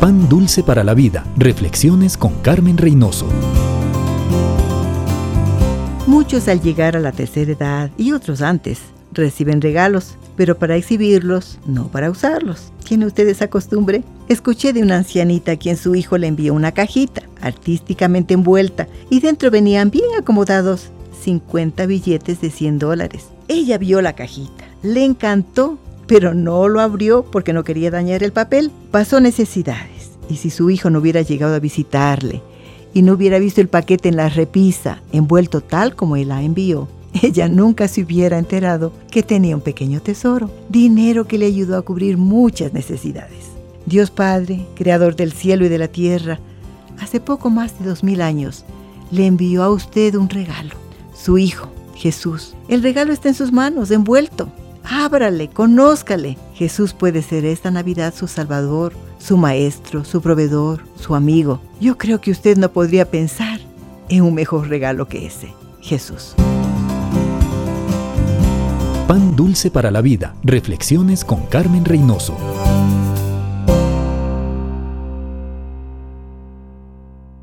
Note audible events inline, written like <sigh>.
Pan Dulce para la Vida. Reflexiones con Carmen Reynoso. Muchos al llegar a la tercera edad y otros antes reciben regalos, pero para exhibirlos, no para usarlos. ¿Tiene usted esa costumbre? Escuché de una ancianita a quien su hijo le envió una cajita, artísticamente envuelta, y dentro venían bien acomodados 50 billetes de 100 dólares. Ella vio la cajita, le encantó pero no lo abrió porque no quería dañar el papel. Pasó necesidades. Y si su hijo no hubiera llegado a visitarle y no hubiera visto el paquete en la repisa, envuelto tal como él la envió, <laughs> ella nunca se hubiera enterado que tenía un pequeño tesoro, dinero que le ayudó a cubrir muchas necesidades. Dios Padre, Creador del cielo y de la tierra, hace poco más de dos mil años, le envió a usted un regalo, su Hijo, Jesús. El regalo está en sus manos, envuelto. Ábrale, conózcale. Jesús puede ser esta Navidad su Salvador, su Maestro, su proveedor, su amigo. Yo creo que usted no podría pensar en un mejor regalo que ese, Jesús. Pan dulce para la vida. Reflexiones con Carmen Reynoso.